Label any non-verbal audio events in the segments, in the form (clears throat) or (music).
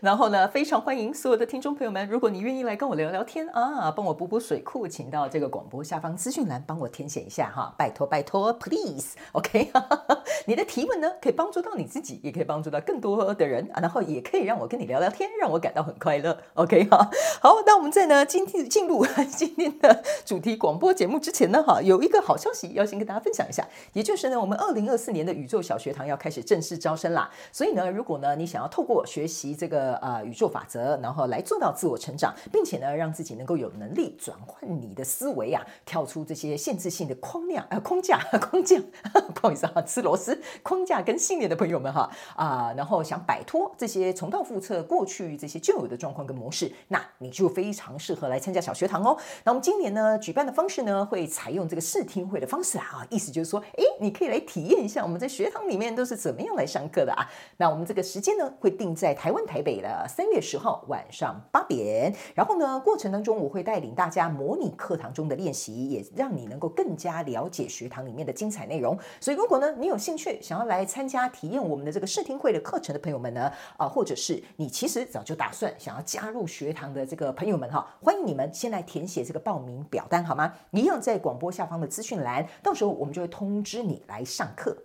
然后呢，非常欢迎所有的听众朋友们，如果你愿意来跟我聊聊天啊，帮我补补水库，请到这个广播下方资讯栏帮我填写一下哈，拜托拜托，please，OK，(laughs) okay? (laughs) 你的提问呢可以帮助到你自己，也可以帮助到更多的人啊，然后也可以让我跟你聊聊天，让我感到很快乐，OK (laughs) 哈。好，那我们在呢今天进入今天的主题广播节目之前呢，哈，有一个好消息要先跟大家分享一下，也就是呢，我们二零二四年的宇宙小学堂要开始正式招生啦。所以呢，如果呢你想要透过学习这个呃，宇宙法则，然后来做到自我成长，并且呢，让自己能够有能力转换你的思维啊，跳出这些限制性的框架呃框架框架，(laughs) (laughs) 不好意思啊，吃螺丝框架跟信念的朋友们哈啊，然后想摆脱这些重蹈覆辙过去这些旧有的状况跟模式，那你就非常适合来参加小学堂哦。那我们今年呢举办的方式呢，会采用这个试听会的方式啊，意思就是说，哎，你可以来体验一下我们在学堂里面都是怎么样来上课的啊。那我们这个时间呢，会定在台湾台北的。三月十号晚上八点，然后呢，过程当中我会带领大家模拟课堂中的练习，也让你能够更加了解学堂里面的精彩内容。所以，如果呢你有兴趣想要来参加体验我们的这个试听会的课程的朋友们呢，啊、或者是你其实早就打算想要加入学堂的这个朋友们哈，欢迎你们先来填写这个报名表单好吗？一样在广播下方的资讯栏，到时候我们就会通知你来上课，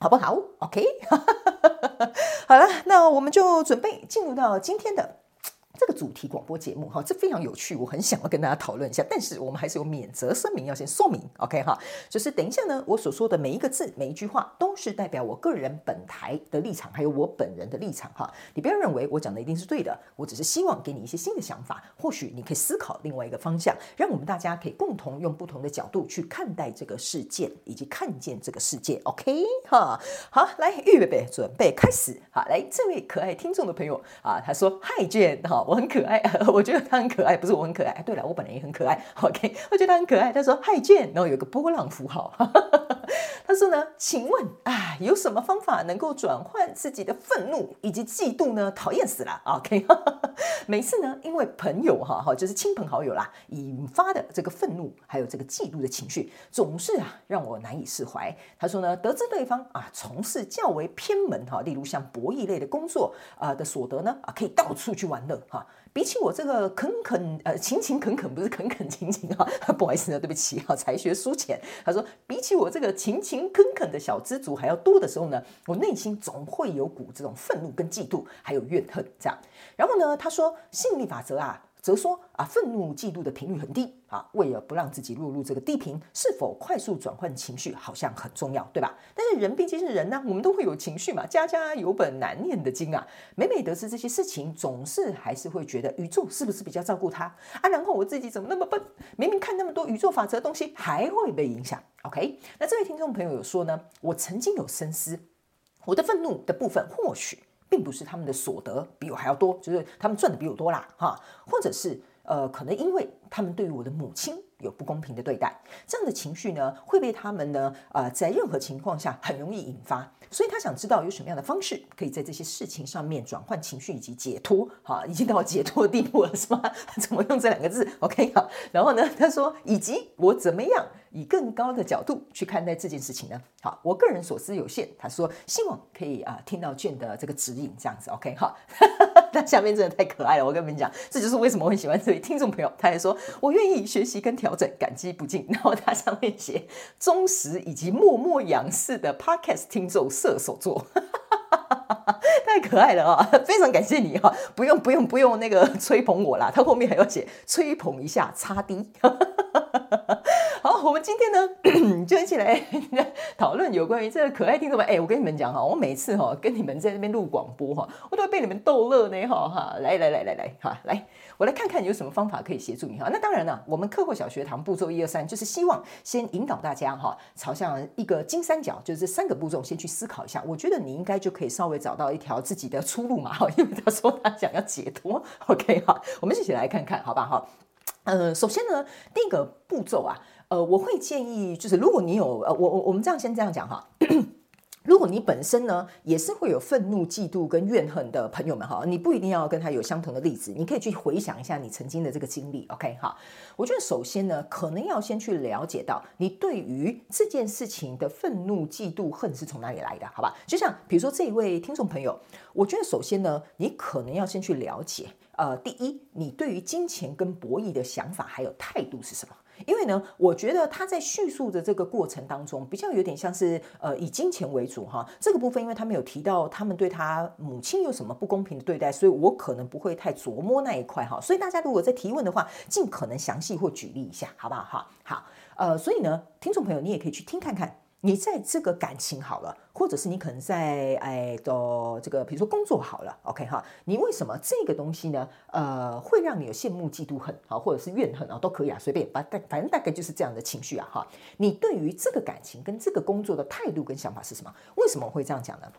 好不好？OK。(laughs) 好了，那我们就准备进入到今天的。这个主题广播节目哈，这非常有趣，我很想要跟大家讨论一下。但是我们还是有免责声明要先说明，OK 哈，就是等一下呢，我所说的每一个字、每一句话都是代表我个人本台的立场，还有我本人的立场哈。你不要认为我讲的一定是对的，我只是希望给你一些新的想法，或许你可以思考另外一个方向，让我们大家可以共同用不同的角度去看待这个事件，以及看见这个世界，OK 哈。好，来预备备，准备开始。好，来这位可爱听众的朋友啊，他说：“Hi Jane 哈。”我很可爱，(laughs) 我觉得他很可爱，不是我很可爱。对了，我本人也很可爱。OK，我觉得他很可爱。他说嗨见然后有个波浪符号。(laughs) 他说呢，请问啊，有什么方法能够转换自己的愤怒以及嫉妒呢？讨厌死了。OK，(laughs) 每次呢，因为朋友哈哈，就是亲朋好友啦，引发的这个愤怒还有这个嫉妒的情绪，总是啊让我难以释怀。他说呢，得知对方啊从事较为偏门哈，例如像博弈类的工作啊的所得呢啊，可以到处去玩乐哈。比起我这个恳恳呃勤勤恳恳不是恳恳勤勤啊，(laughs) 不好意思呢，对不起啊，才学书浅。他说，比起我这个勤勤恳恳的小知足还要多的时候呢，我内心总会有股这种愤怒跟嫉妒，还有怨恨这样。然后呢，他说吸引力法则啊。则说啊，愤怒、嫉妒的频率很低啊。为了不让自己落入这个低频，是否快速转换情绪好像很重要，对吧？但是人毕竟是人呢、我们都会有情绪嘛。家家有本难念的经啊。每每得知这些事情，总是还是会觉得宇宙是不是比较照顾他啊？然后我自己怎么那么笨？明明看那么多宇宙法则的东西，还会被影响。OK，那这位听众朋友有说呢，我曾经有深思，我的愤怒的部分或许。并不是他们的所得比我还要多，就是他们赚的比我多啦，哈，或者是呃，可能因为他们对于我的母亲有不公平的对待，这样的情绪呢，会被他们呢，呃，在任何情况下很容易引发，所以他想知道有什么样的方式，可以在这些事情上面转换情绪以及解脱，哈，已经到解脱的地步了，是吗？(laughs) 怎么用这两个字？OK，好，然后呢，他说，以及我怎么样？以更高的角度去看待这件事情呢？好，我个人所思有限，他说希望可以啊听到卷的这个指引，这样子 OK 好。(laughs) 那下面真的太可爱了，我跟你们讲，这就是为什么我很喜欢这位听众朋友。他还说我愿意学习跟调整，感激不尽。然后他上面写忠实以及默默仰视的 Podcast 听众射手座，(laughs) 太可爱了啊！非常感谢你哈，不用不用不用那个吹捧我啦，他后面还要写吹捧一下，擦滴。我们今天呢，(clears throat) 就一起来 (laughs) 讨论有关于这个可爱听众们。哎，我跟你们讲哈，我每次哈跟你们在那边录广播哈，我都会被你们逗乐呢哈哈。来来来来来哈，来，我来看看有什么方法可以协助你哈。那当然了，我们课后小学堂步骤一二三，就是希望先引导大家哈，朝向一个金三角，就是这三个步骤先去思考一下。我觉得你应该就可以稍微找到一条自己的出路嘛哈，(laughs) 因为他说他想要解脱。OK 哈，我们一起来看看，好吧哈。呃，首先呢，第一个步骤啊，呃，我会建议就是，如果你有呃，我我我们这样先这样讲哈，(clears throat) 如果你本身呢也是会有愤怒、嫉妒跟怨恨的朋友们哈，你不一定要跟他有相同的例子，你可以去回想一下你曾经的这个经历，OK 哈。我觉得首先呢，可能要先去了解到你对于这件事情的愤怒、嫉妒、恨是从哪里来的，好吧？就像比如说这一位听众朋友，我觉得首先呢，你可能要先去了解。呃，第一，你对于金钱跟博弈的想法还有态度是什么？因为呢，我觉得他在叙述的这个过程当中，比较有点像是呃以金钱为主哈。这个部分，因为他没有提到他们对他母亲有什么不公平的对待，所以我可能不会太琢磨那一块哈。所以大家如果在提问的话，尽可能详细或举例一下，好不好？哈，好，呃，所以呢，听众朋友，你也可以去听看看。你在这个感情好了，或者是你可能在哎的这个，比如说工作好了，OK 哈，你为什么这个东西呢？呃，会让你有羡慕、嫉妒、恨啊，或者是怨恨啊，都可以啊，随便把，反正大概就是这样的情绪啊哈。你对于这个感情跟这个工作的态度跟想法是什么？为什么会这样讲呢？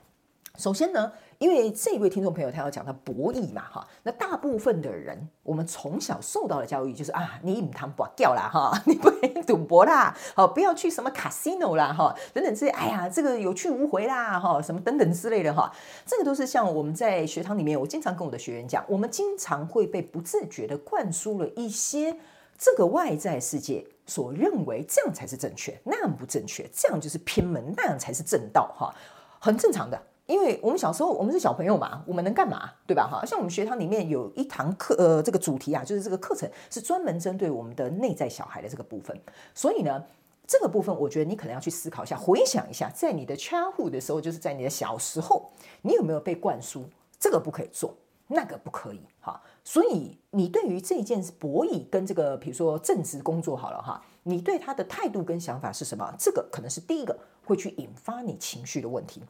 首先呢，因为这位听众朋友他要讲到博弈嘛，哈，那大部分的人，我们从小受到的教育就是啊，你唔通博掉啦，哈，(laughs) 你不可以赌博啦，好，不要去什么 casino 啦，哈，等等这些，哎呀，这个有去无回啦，哈，什么等等之类的，哈，这个都是像我们在学堂里面，我经常跟我的学员讲，我们经常会被不自觉地灌输了一些这个外在世界所认为这样才是正确，那样不正确，这样就是偏门，那样才是正道，哈，很正常的。因为我们小时候，我们是小朋友嘛，我们能干嘛，对吧？哈，像我们学堂里面有一堂课，呃，这个主题啊，就是这个课程是专门针对我们的内在小孩的这个部分。所以呢，这个部分我觉得你可能要去思考一下，回想一下，在你的 childhood 的时候，就是在你的小时候，你有没有被灌输这个不可以做，那个不可以？哈，所以你对于这件博弈跟这个，比如说正职工作好了哈，你对他的态度跟想法是什么？这个可能是第一个会去引发你情绪的问题。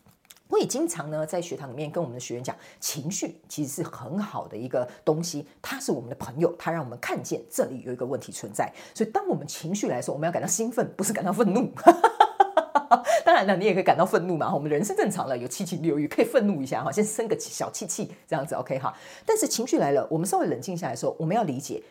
我也经常呢在学堂里面跟我们的学员讲，情绪其实是很好的一个东西，它是我们的朋友，它让我们看见这里有一个问题存在。所以当我们情绪来说，我们要感到兴奋，不是感到愤怒。(laughs) 当然了，你也可以感到愤怒嘛，我们人是正常的，有七情六欲，可以愤怒一下哈，先生个小气气这样子，OK 哈。但是情绪来了，我们稍微冷静下来说，我们要理解。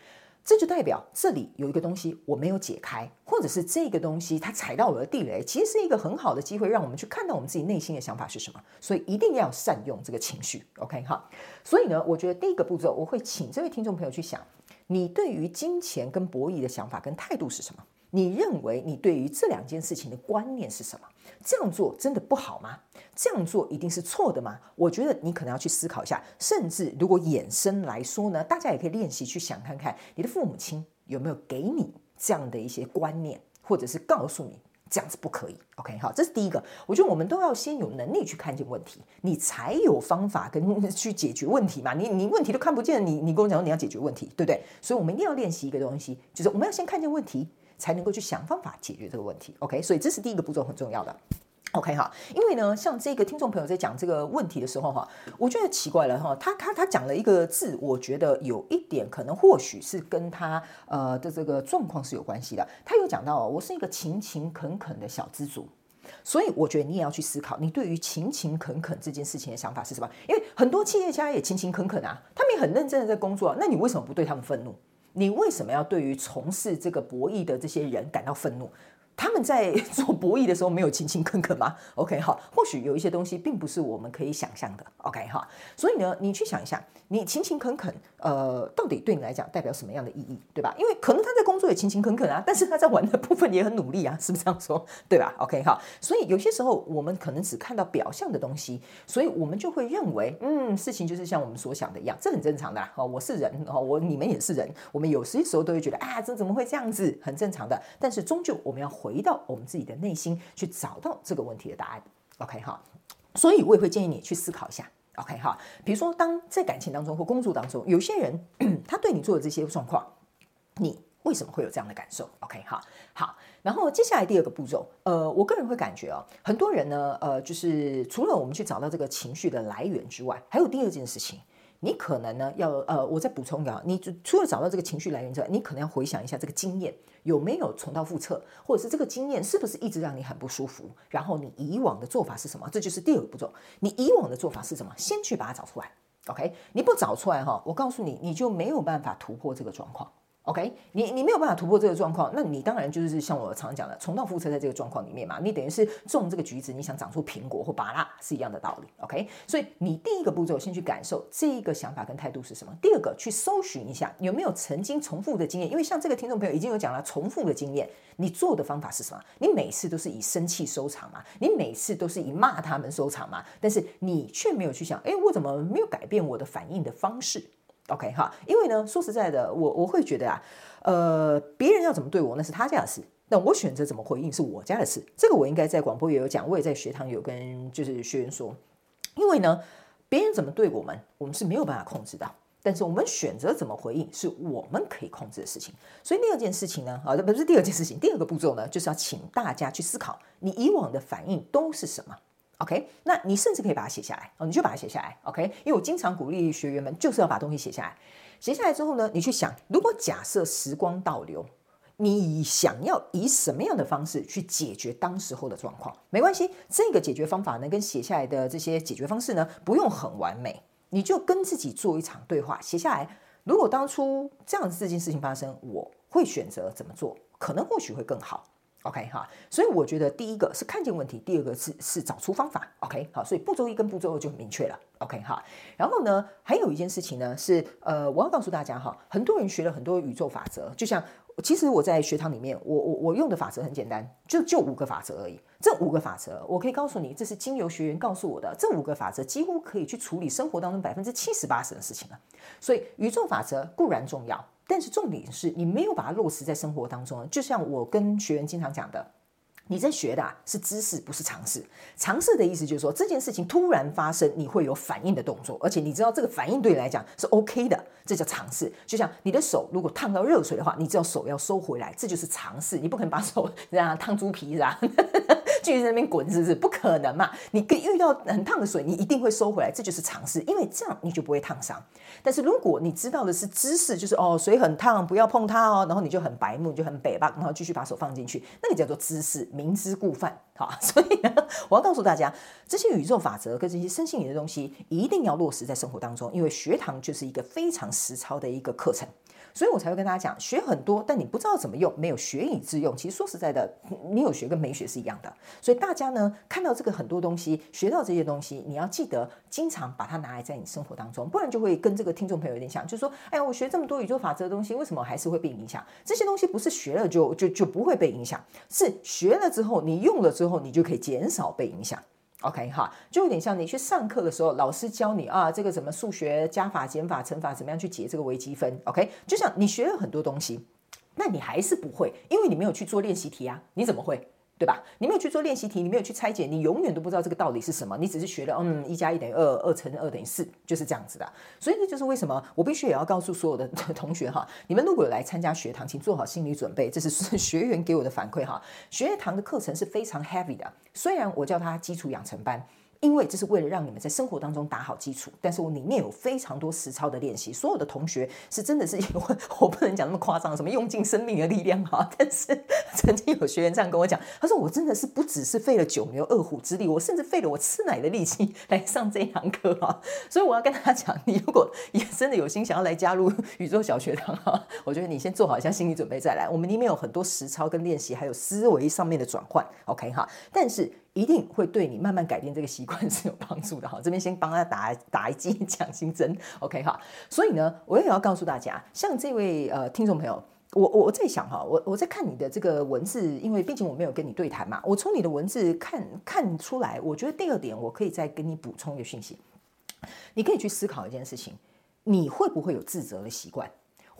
这就代表这里有一个东西我没有解开，或者是这个东西它踩到我的地雷，其实是一个很好的机会，让我们去看到我们自己内心的想法是什么。所以一定要善用这个情绪，OK 哈。所以呢，我觉得第一个步骤，我会请这位听众朋友去想，你对于金钱跟博弈的想法跟态度是什么？你认为你对于这两件事情的观念是什么？这样做真的不好吗？这样做一定是错的吗？我觉得你可能要去思考一下。甚至如果衍生来说呢，大家也可以练习去想看看，你的父母亲有没有给你这样的一些观念，或者是告诉你这样子不可以。OK，好，这是第一个。我觉得我们都要先有能力去看见问题，你才有方法跟 (laughs) 去解决问题嘛。你你问题都看不见，你你跟我讲你要解决问题，对不对？所以我们一定要练习一个东西，就是我们要先看见问题。才能够去想方法解决这个问题，OK？所以这是第一个步骤很重要的，OK 哈。因为呢，像这个听众朋友在讲这个问题的时候哈，我觉得奇怪了哈，他他他讲了一个字，我觉得有一点可能或许是跟他呃的这个状况是有关系的。他有讲到，我是一个勤勤恳恳的小资族，所以我觉得你也要去思考，你对于勤勤恳恳这件事情的想法是什么？因为很多企业家也勤勤恳恳啊，他们也很认真的在工作，那你为什么不对他们愤怒？你为什么要对于从事这个博弈的这些人感到愤怒？他们在做博弈的时候没有勤勤恳恳吗？(laughs) OK 哈，或许有一些东西并不是我们可以想象的。OK 哈，所以呢，你去想一下，你勤勤恳恳，呃，到底对你来讲代表什么样的意义，对吧？因为可能他在工作也勤勤恳恳啊，但是他在玩的部分也很努力啊，是不是这样说？(laughs) 对吧？OK 哈，所以有些时候我们可能只看到表象的东西，所以我们就会认为，嗯，事情就是像我们所想的一样，这很正常的。哦，我是人，哦，我你们也是人，我们有些时候都会觉得啊，这怎么会这样子？很正常的。但是终究我们要回到我们自己的内心去找到这个问题的答案，OK 哈，所以我也会建议你去思考一下，OK 哈，比如说当在感情当中或工作当中，有些人 (clears throat) 他对你做的这些状况，你为什么会有这样的感受？OK，好，好，然后接下来第二个步骤，呃，我个人会感觉哦，很多人呢，呃，就是除了我们去找到这个情绪的来源之外，还有第二件事情，你可能呢要呃，我再补充一个，你除了找到这个情绪来源之外，你可能要回想一下这个经验有没有重蹈覆辙，或者是这个经验是不是一直让你很不舒服，然后你以往的做法是什么？这就是第二个步骤，你以往的做法是什么？先去把它找出来，OK？你不找出来哈，我告诉你，你就没有办法突破这个状况。OK，你你没有办法突破这个状况，那你当然就是像我常讲的，重蹈覆辙在这个状况里面嘛。你等于是种这个橘子，你想长出苹果或芭拉是一样的道理。OK，所以你第一个步骤先去感受这一个想法跟态度是什么。第二个去搜寻一下有没有曾经重复的经验，因为像这个听众朋友已经有讲了重复的经验，你做的方法是什么？你每次都是以生气收场嘛？你每次都是以骂他们收场嘛？但是你却没有去想，哎，我怎么没有改变我的反应的方式？OK 哈，因为呢，说实在的，我我会觉得啊，呃，别人要怎么对我，那是他家的事；那我选择怎么回应，是我家的事。这个我应该在广播也有讲，我也在学堂有跟就是学员说，因为呢，别人怎么对我们，我们是没有办法控制的，但是我们选择怎么回应，是我们可以控制的事情。所以第二件事情呢，啊，不是第二件事情，第二个步骤呢，就是要请大家去思考，你以往的反应都是什么。OK，那你甚至可以把它写下来哦，你就把它写下来。OK，因为我经常鼓励学员们就是要把东西写下来。写下来之后呢，你去想，如果假设时光倒流，你想要以什么样的方式去解决当时候的状况？没关系，这个解决方法呢，跟写下来的这些解决方式呢，不用很完美，你就跟自己做一场对话，写下来。如果当初这样子这件事情发生，我会选择怎么做？可能或许会更好。OK 哈，所以我觉得第一个是看见问题，第二个是是找出方法。OK 好，所以步骤一跟步骤二就很明确了。OK 哈，然后呢，还有一件事情呢是呃，我要告诉大家哈，很多人学了很多宇宙法则，就像其实我在学堂里面，我我我用的法则很简单，就就五个法则而已。这五个法则，我可以告诉你，这是经由学员告诉我的。这五个法则几乎可以去处理生活当中百分之七十八十的事情了。所以宇宙法则固然重要。但是重点是你没有把它落实在生活当中，就像我跟学员经常讲的，你在学的是知识，不是尝试。尝试的意思就是说，这件事情突然发生，你会有反应的动作，而且你知道这个反应对你来讲是 OK 的，这叫尝试。就像你的手如果烫到热水的话，你知道手要收回来，这就是尝试。你不可能把手 (laughs) 这样烫猪皮是吧？继续在那边滚，是不是？不可能嘛！你跟遇到很烫的水，你一定会收回来，这就是常识，因为这样你就不会烫伤。但是如果你知道的是知识，就是哦，水很烫，不要碰它哦，然后你就很白目，就很北吧，然后继续把手放进去，那个叫做知识，明知故犯。好，(laughs) 所以呢，我要告诉大家，这些宇宙法则跟这些身心灵的东西，一定要落实在生活当中，因为学堂就是一个非常实操的一个课程。所以我才会跟大家讲，学很多，但你不知道怎么用，没有学以致用。其实说实在的，你有学跟没学是一样的。所以大家呢，看到这个很多东西，学到这些东西，你要记得经常把它拿来在你生活当中，不然就会跟这个听众朋友有点像，就是说，哎呀，我学这么多宇宙法则的东西，为什么还是会被影响？这些东西不是学了就就就不会被影响，是学了之后，你用了之后，你就可以减少被影响。OK 哈，就有点像你去上课的时候，老师教你啊，这个怎么数学加法、减法、乘法，怎么样去解这个微积分？OK，就像你学了很多东西，那你还是不会，因为你没有去做练习题啊，你怎么会？对吧？你没有去做练习题，你没有去拆解，你永远都不知道这个道理是什么。你只是学了，嗯，一加一等于二，二乘二等于四，就是这样子的。所以这就是为什么我必须也要告诉所有的 (laughs) 同学哈，你们如果有来参加学堂，请做好心理准备，这是 (laughs) 学员给我的反馈哈。学堂的课程是非常 heavy 的，虽然我叫它基础养成班。因为这是为了让你们在生活当中打好基础，但是我里面有非常多实操的练习，所有的同学是真的是我，我不能讲那么夸张，什么用尽生命的力量哈。但是曾经有学员这样跟我讲，他说我真的是不只是费了九牛二虎之力，我甚至费了我吃奶的力气来上这堂课哈。(laughs) 所以我要跟他讲，你如果也真的有心想要来加入宇宙小学堂哈，我觉得你先做好一下心理准备再来。我们里面有很多实操跟练习，还有思维上面的转换，OK 哈。但是。一定会对你慢慢改变这个习惯是有帮助的哈。(laughs) 这边先帮他打打一剂 (laughs) 强心针，OK 哈。所以呢，我也要告诉大家，像这位呃听众朋友，我我在想哈，我我在看你的这个文字，因为毕竟我没有跟你对谈嘛，我从你的文字看看出来，我觉得第二点我可以再跟你补充一个讯息，你可以去思考一件事情，你会不会有自责的习惯？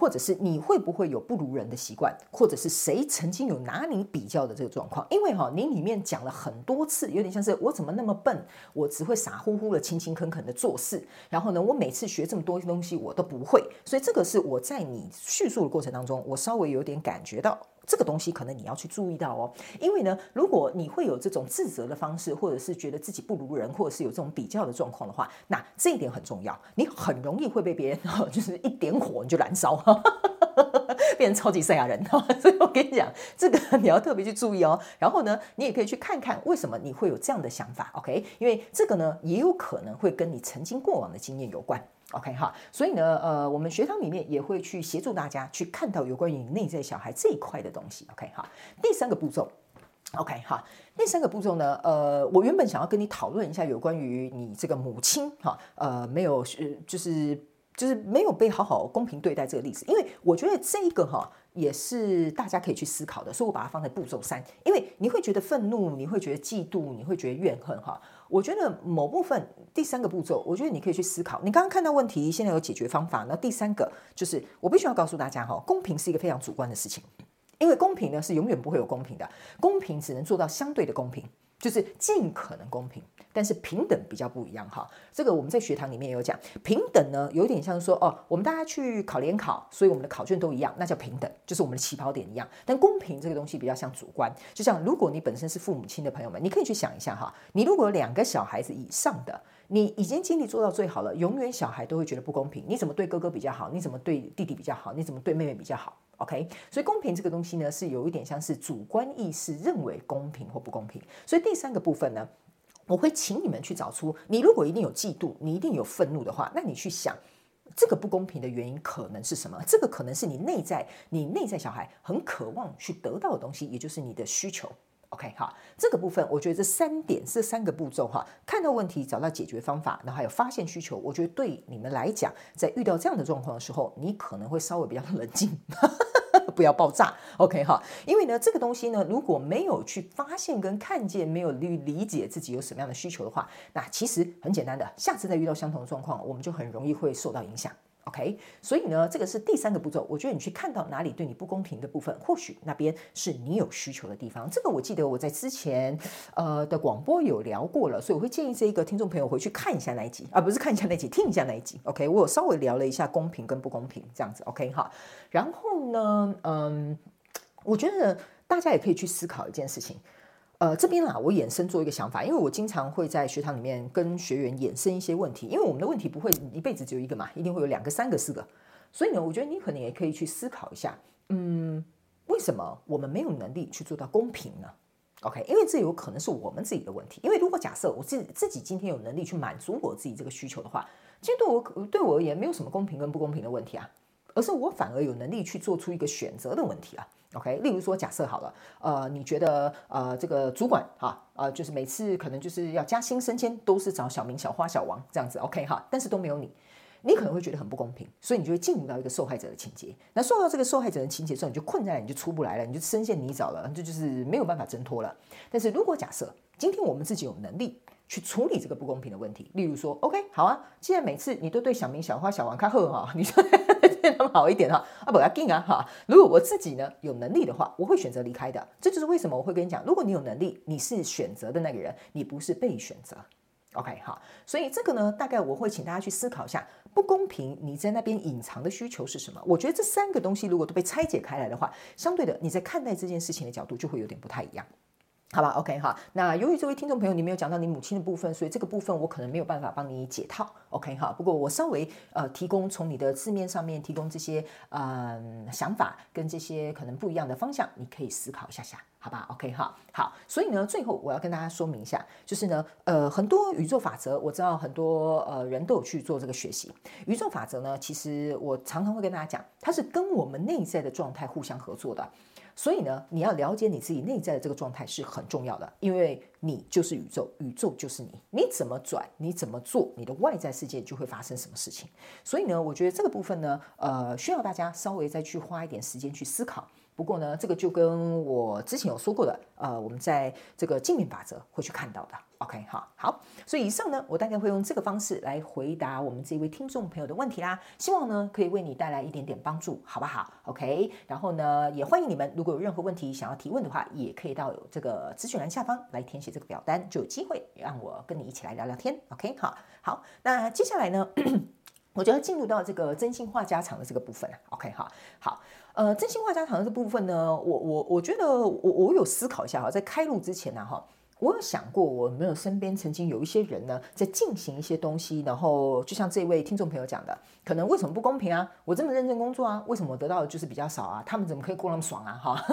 或者是你会不会有不如人的习惯，或者是谁曾经有拿你比较的这个状况？因为哈，你里面讲了很多次，有点像是我怎么那么笨，我只会傻乎乎的、勤勤恳恳的做事，然后呢，我每次学这么多东西我都不会，所以这个是我在你叙述的过程当中，我稍微有点感觉到。这个东西可能你要去注意到哦，因为呢，如果你会有这种自责的方式，或者是觉得自己不如人，或者是有这种比较的状况的话，那这一点很重要，你很容易会被别人就是一点火你就燃烧，(laughs) 变成超级赛亚人。(laughs) 所以我跟你讲，这个你要特别去注意哦。然后呢，你也可以去看看为什么你会有这样的想法，OK？因为这个呢，也有可能会跟你曾经过往的经验有关。OK 哈，所以呢，呃，我们学堂里面也会去协助大家去看到有关于内在小孩这一块的东西。OK 哈，第三个步骤，OK 哈，第三个步骤呢，呃，我原本想要跟你讨论一下有关于你这个母亲哈，呃，没有，呃，就是就是没有被好好公平对待这个例子，因为我觉得这个哈也是大家可以去思考的，所以我把它放在步骤三，因为你会觉得愤怒，你会觉得嫉妒，你会觉得怨恨哈。我觉得某部分第三个步骤，我觉得你可以去思考。你刚刚看到问题，现在有解决方法。那第三个就是，我必须要告诉大家哈，公平是一个非常主观的事情，因为公平呢是永远不会有公平的，公平只能做到相对的公平。就是尽可能公平，但是平等比较不一样哈。这个我们在学堂里面有讲，平等呢有点像说哦，我们大家去考联考，所以我们的考卷都一样，那叫平等，就是我们的起跑点一样。但公平这个东西比较像主观，就像如果你本身是父母亲的朋友们，你可以去想一下哈，你如果有两个小孩子以上的，你已经尽力做到最好了，永远小孩都会觉得不公平。你怎么对哥哥比较好？你怎么对弟弟比较好？你怎么对妹妹比较好？OK，所以公平这个东西呢，是有一点像是主观意识认为公平或不公平。所以第三个部分呢，我会请你们去找出，你如果一定有嫉妒，你一定有愤怒的话，那你去想这个不公平的原因可能是什么？这个可能是你内在，你内在小孩很渴望去得到的东西，也就是你的需求。OK，好，这个部分我觉得这三点这三个步骤哈，看到问题，找到解决方法，然后还有发现需求，我觉得对你们来讲，在遇到这样的状况的时候，你可能会稍微比较 (laughs) 冷静。不要爆炸，OK 哈，因为呢，这个东西呢，如果没有去发现跟看见，没有去理解自己有什么样的需求的话，那其实很简单的，下次再遇到相同的状况，我们就很容易会受到影响。OK，所以呢，这个是第三个步骤。我觉得你去看到哪里对你不公平的部分，或许那边是你有需求的地方。这个我记得我在之前呃的广播有聊过了，所以我会建议这一个听众朋友回去看一下那一集啊，不是看一下那一集，听一下那一集。OK，我有稍微聊了一下公平跟不公平这样子。OK 哈，然后呢，嗯，我觉得大家也可以去思考一件事情。呃，这边啊，我衍生做一个想法，因为我经常会在学堂里面跟学员衍生一些问题，因为我们的问题不会一辈子只有一个嘛，一定会有两个、三个、四个，所以呢，我觉得你可能也可以去思考一下，嗯，为什么我们没有能力去做到公平呢？OK，因为这有可能是我们自己的问题，因为如果假设我自自己今天有能力去满足我自己这个需求的话，其实对我对我而言没有什么公平跟不公平的问题啊。而是我反而有能力去做出一个选择的问题啊，OK？例如说，假设好了，呃，你觉得呃这个主管哈，呃，就是每次可能就是要加薪升迁都是找小明、小花、小王这样子，OK 哈？但是都没有你，你可能会觉得很不公平，所以你就会进入到一个受害者的情节。那受到这个受害者的情节之后，你就困在，你就出不来了，你就深陷泥沼了，这就，就是没有办法挣脱了。但是如果假设今天我们自己有能力。去处理这个不公平的问题，例如说，OK，好啊，既然每次你都对小明、小花、小王看好哈，你说对 (laughs) 他们好一点哈，啊不要紧啊哈。如果我自己呢有能力的话，我会选择离开的。这就是为什么我会跟你讲，如果你有能力，你是选择的那个人，你不是被选择。OK，好，所以这个呢，大概我会请大家去思考一下，不公平，你在那边隐藏的需求是什么？我觉得这三个东西如果都被拆解开来的话，相对的你在看待这件事情的角度就会有点不太一样。好吧，OK 哈。那由于这位听众朋友你没有讲到你母亲的部分，所以这个部分我可能没有办法帮你解套，OK 哈。不过我稍微呃提供从你的字面上面提供这些嗯、呃、想法跟这些可能不一样的方向，你可以思考一下下，好吧，OK 哈。好，所以呢，最后我要跟大家说明一下，就是呢，呃，很多宇宙法则，我知道很多呃人都有去做这个学习。宇宙法则呢，其实我常常会跟大家讲，它是跟我们内在的状态互相合作的。所以呢，你要了解你自己内在的这个状态是很重要的，因为你就是宇宙，宇宙就是你，你怎么转，你怎么做，你的外在世界就会发生什么事情。所以呢，我觉得这个部分呢，呃，需要大家稍微再去花一点时间去思考。不过呢，这个就跟我之前有说过的，呃，我们在这个镜面法则会去看到的。OK，好，好，所以以上呢，我大概会用这个方式来回答我们这一位听众朋友的问题啦。希望呢，可以为你带来一点点帮助，好不好？OK，然后呢，也欢迎你们，如果有任何问题想要提问的话，也可以到这个咨询栏下方来填写这个表单，就有机会让我跟你一起来聊聊天。OK，好，好，那接下来呢，(clears throat) 我就要进入到这个真心话家常的这个部分了。OK，哈，好，呃，真心话家常这部分呢，我我我觉得我我有思考一下哈，在开录之前呢，哈。我有想过，我没有身边曾经有一些人呢，在进行一些东西，然后就像这位听众朋友讲的，可能为什么不公平啊？我这么认真工作啊，为什么我得到的就是比较少啊？他们怎么可以过那么爽啊？哈，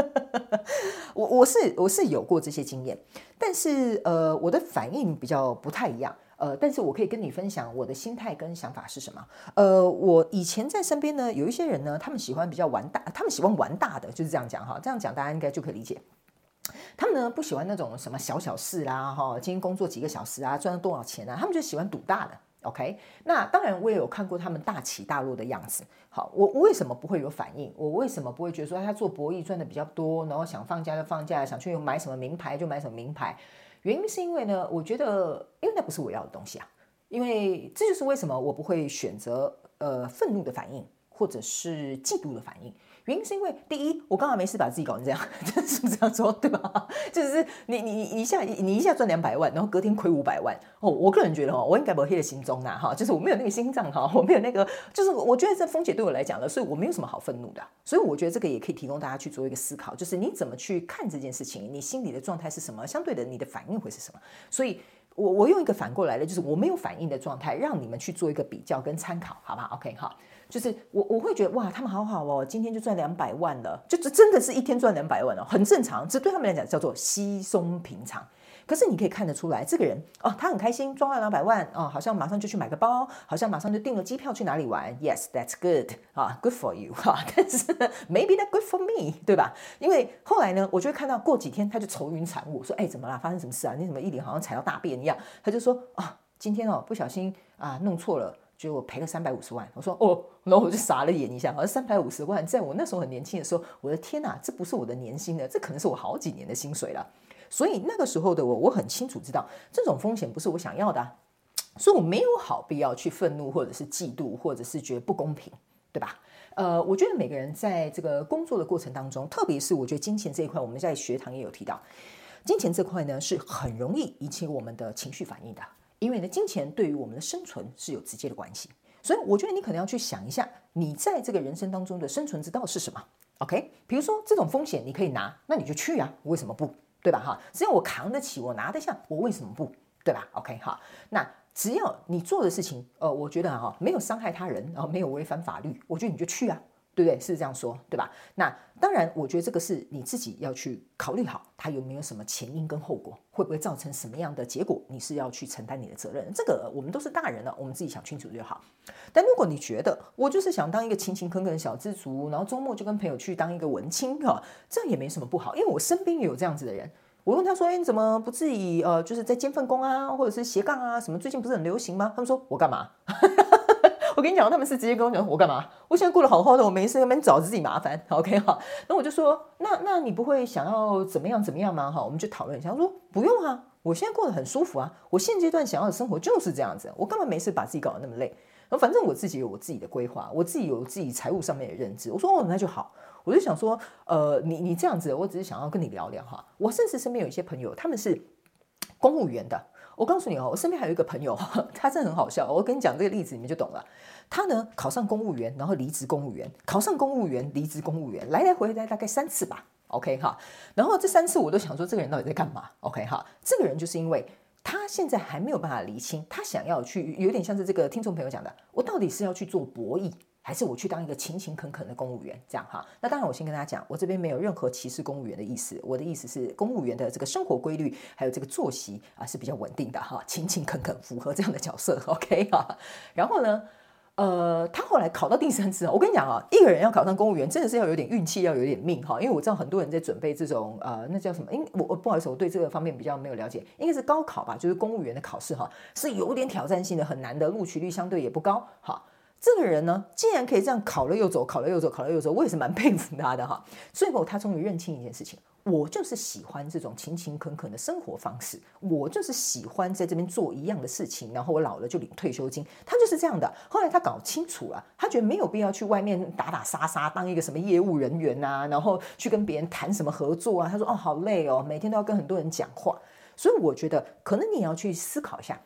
(laughs) 我我是我是有过这些经验，但是呃，我的反应比较不太一样，呃，但是我可以跟你分享我的心态跟想法是什么。呃，我以前在身边呢，有一些人呢，他们喜欢比较玩大，他们喜欢玩大的，就是这样讲哈，这样讲大家应该就可以理解。他们呢不喜欢那种什么小小事啦，哈，今天工作几个小时啊，赚了多少钱啊？他们就喜欢赌大的，OK？那当然，我也有看过他们大起大落的样子。好，我为什么不会有反应？我为什么不会觉得说他做博弈赚的比较多，然后想放假就放假，想去买什么名牌就买什么名牌？原因是因为呢，我觉得，因为那不是我要的东西啊。因为这就是为什么我不会选择呃愤怒的反应，或者是嫉妒的反应。原因是因为第一，我刚好没事把自己搞成这样，(laughs) 是不是这样说，对吧？(laughs) 就是你你你一下你一下赚两百万，然后隔天亏五百万哦。我个人觉得哦，我应该没有黑的心中呐哈，就是我没有那个心脏哈，(laughs) 我没有那个，就是我觉得这风险对我来讲呢，所以我没有什么好愤怒的。所以我觉得这个也可以提供大家去做一个思考，就是你怎么去看这件事情，你心里的状态是什么，相对的你的反应会是什么。所以我我用一个反过来的，就是我没有反应的状态，让你们去做一个比较跟参考，好不好？OK 好。就是我我会觉得哇，他们好好哦，今天就赚两百万了，就这真的是一天赚两百万哦，很正常，这对他们来讲叫做稀松平常。可是你可以看得出来，这个人哦，他很开心赚了两百万哦，好像马上就去买个包，好像马上就订了机票去哪里玩。Yes, that's good 啊，good for you 哈。但是 maybe that good for me，对吧？因为后来呢，我就会看到过几天他就愁云惨雾，说哎，怎么啦？发生什么事啊？你怎么一脸好像踩到大便一样？他就说啊，今天哦不小心啊弄错了。就我赔了三百五十万，我说哦，然后我就傻了眼一下，好像三百五十万，在我那时候很年轻的时候，我的天哪，这不是我的年薪的，这可能是我好几年的薪水了。所以那个时候的我，我很清楚知道这种风险不是我想要的啊，所以我没有好必要去愤怒，或者是嫉妒，或者是觉得不公平，对吧？呃，我觉得每个人在这个工作的过程当中，特别是我觉得金钱这一块，我们在学堂也有提到，金钱这块呢是很容易引起我们的情绪反应的。因为呢，金钱对于我们的生存是有直接的关系，所以我觉得你可能要去想一下，你在这个人生当中的生存之道是什么？OK，比如说这种风险你可以拿，那你就去啊，为什么不？对吧？哈，只要我扛得起，我拿得下，我为什么不？对吧？OK，哈，那只要你做的事情，呃，我觉得哈，没有伤害他人，然后没有违反法律，我觉得你就去啊。对不对？是这样说，对吧？那当然，我觉得这个是你自己要去考虑好，它有没有什么前因跟后果，会不会造成什么样的结果，你是要去承担你的责任。这个我们都是大人了，我们自己想清楚就好。但如果你觉得我就是想当一个勤勤恳恳的小资族，然后周末就跟朋友去当一个文青哈，这样也没什么不好，因为我身边也有这样子的人。我问他说：“哎，你怎么不自己呃，就是在兼份工啊，或者是斜杠啊，什么最近不是很流行吗？”他们说：“我干嘛？” (laughs) 我跟你讲，他们是直接跟我讲，我干嘛？我现在过得好好的，我没事，那边找自己麻烦。OK 哈，那我就说，那那你不会想要怎么样怎么样吗？哈，我们就讨论一下。我说不用啊，我现在过得很舒服啊，我现阶段想要的生活就是这样子，我干嘛没事把自己搞得那么累？反正我自己有我自己的规划，我自己有自己财务上面的认知。我说哦，那就好。我就想说，呃，你你这样子，我只是想要跟你聊聊哈。我甚至身边有一些朋友，他们是公务员的。我告诉你哦，我身边还有一个朋友，(laughs) 他真的很好笑。我跟你讲这个例子，你们就懂了。他呢考上公务员，然后离职公务员，考上公务员，离职公务员，来来回回大概三次吧。OK 哈，然后这三次我都想说，这个人到底在干嘛？OK 哈，这个人就是因为他现在还没有办法厘清，他想要去，有点像是这个听众朋友讲的，我到底是要去做博弈。还是我去当一个勤勤恳恳的公务员，这样哈。那当然，我先跟大家讲，我这边没有任何歧视公务员的意思。我的意思是，公务员的这个生活规律还有这个作息啊是比较稳定的哈，勤勤恳恳，符合这样的角色。(laughs) OK 哈。然后呢，呃，他后来考到第三次，我跟你讲啊，一个人要考上公务员，真的是要有点运气，要有点命哈。因为我知道很多人在准备这种呃，那叫什么？因我我不好意思，我对这个方面比较没有了解，应该是高考吧，就是公务员的考试哈，是有点挑战性的，很难的，录取率相对也不高哈。这个人呢，竟然可以这样考了又走，考了又走，考了又走，我也是蛮佩服他的哈。(laughs) 最后他终于认清一件事情：我就是喜欢这种勤勤恳恳的生活方式，我就是喜欢在这边做一样的事情，然后我老了就领退休金。他就是这样的。后来他搞清楚了，他觉得没有必要去外面打打杀杀，当一个什么业务人员啊，然后去跟别人谈什么合作啊。他说：“哦，好累哦，每天都要跟很多人讲话。”所以我觉得，可能你要去思考一下，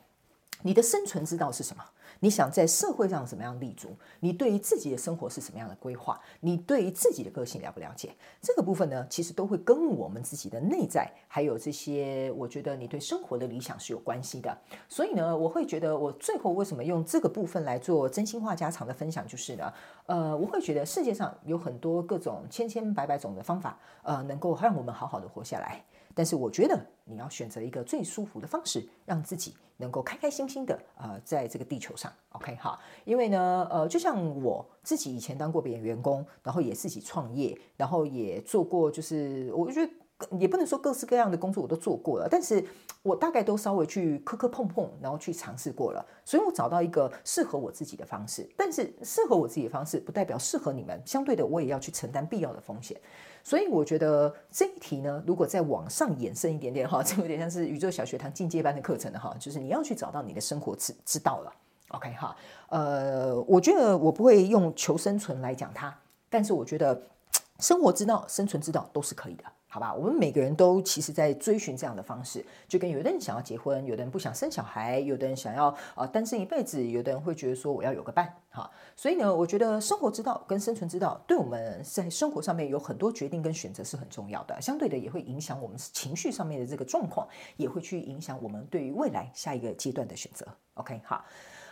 你的生存之道是什么？你想在社会上怎么样立足？你对于自己的生活是什么样的规划？你对于自己的个性了不了解？这个部分呢，其实都会跟我们自己的内在，还有这些，我觉得你对生活的理想是有关系的。所以呢，我会觉得我最后为什么用这个部分来做真心话家常的分享，就是呢，呃，我会觉得世界上有很多各种千千百百种的方法，呃，能够让我们好好的活下来。但是我觉得你要选择一个最舒服的方式，让自己能够开开心心的呃，在这个地球上，OK 哈。因为呢，呃，就像我自己以前当过别人员工，然后也自己创业，然后也做过，就是我觉得。也不能说各式各样的工作我都做过了，但是我大概都稍微去磕磕碰碰，然后去尝试过了，所以我找到一个适合我自己的方式。但是适合我自己的方式，不代表适合你们。相对的，我也要去承担必要的风险。所以我觉得这一题呢，如果再往上延伸一点点哈，(laughs) 这有点像是宇宙小学堂进阶班的课程了哈，就是你要去找到你的生活之之道了。OK 哈，呃，我觉得我不会用求生存来讲它，但是我觉得 (tsk) 生活之道、生存之道都是可以的。好吧，我们每个人都其实，在追寻这样的方式，就跟有的人想要结婚，有的人不想生小孩，有的人想要啊单身一辈子，有的人会觉得说我要有个伴，哈。所以呢，我觉得生活之道跟生存之道，对我们在生活上面有很多决定跟选择是很重要的，相对的也会影响我们情绪上面的这个状况，也会去影响我们对于未来下一个阶段的选择。OK，好。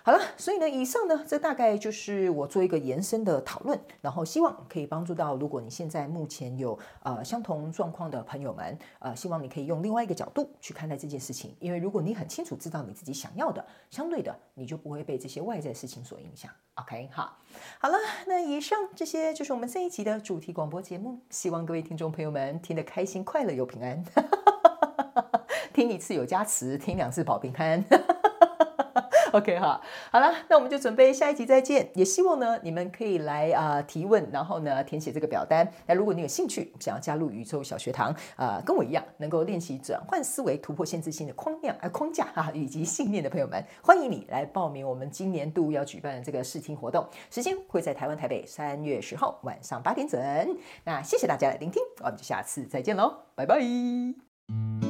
好了，所以呢，以上呢，这大概就是我做一个延伸的讨论，然后希望可以帮助到，如果你现在目前有呃相同状况的朋友们，呃，希望你可以用另外一个角度去看待这件事情，因为如果你很清楚知道你自己想要的，相对的你就不会被这些外在事情所影响。OK，好，好了，那以上这些就是我们这一集的主题广播节目，希望各位听众朋友们听得开心、快乐又平安，(laughs) 听一次有加持，听两次保平安。(laughs) OK 哈，好了，那我们就准备下一集再见。也希望呢，你们可以来啊、提问，然后呢填写这个表单。那如果你有兴趣想要加入宇宙小学堂啊、跟我一样能够练习转换思维、突破限制性的框架啊框架啊以及信念的朋友们，欢迎你来报名我们今年度要举办的这个试听活动。时间会在台湾台北三月十号晚上八点整。那谢谢大家的聆听，我们就下次再见喽，拜拜。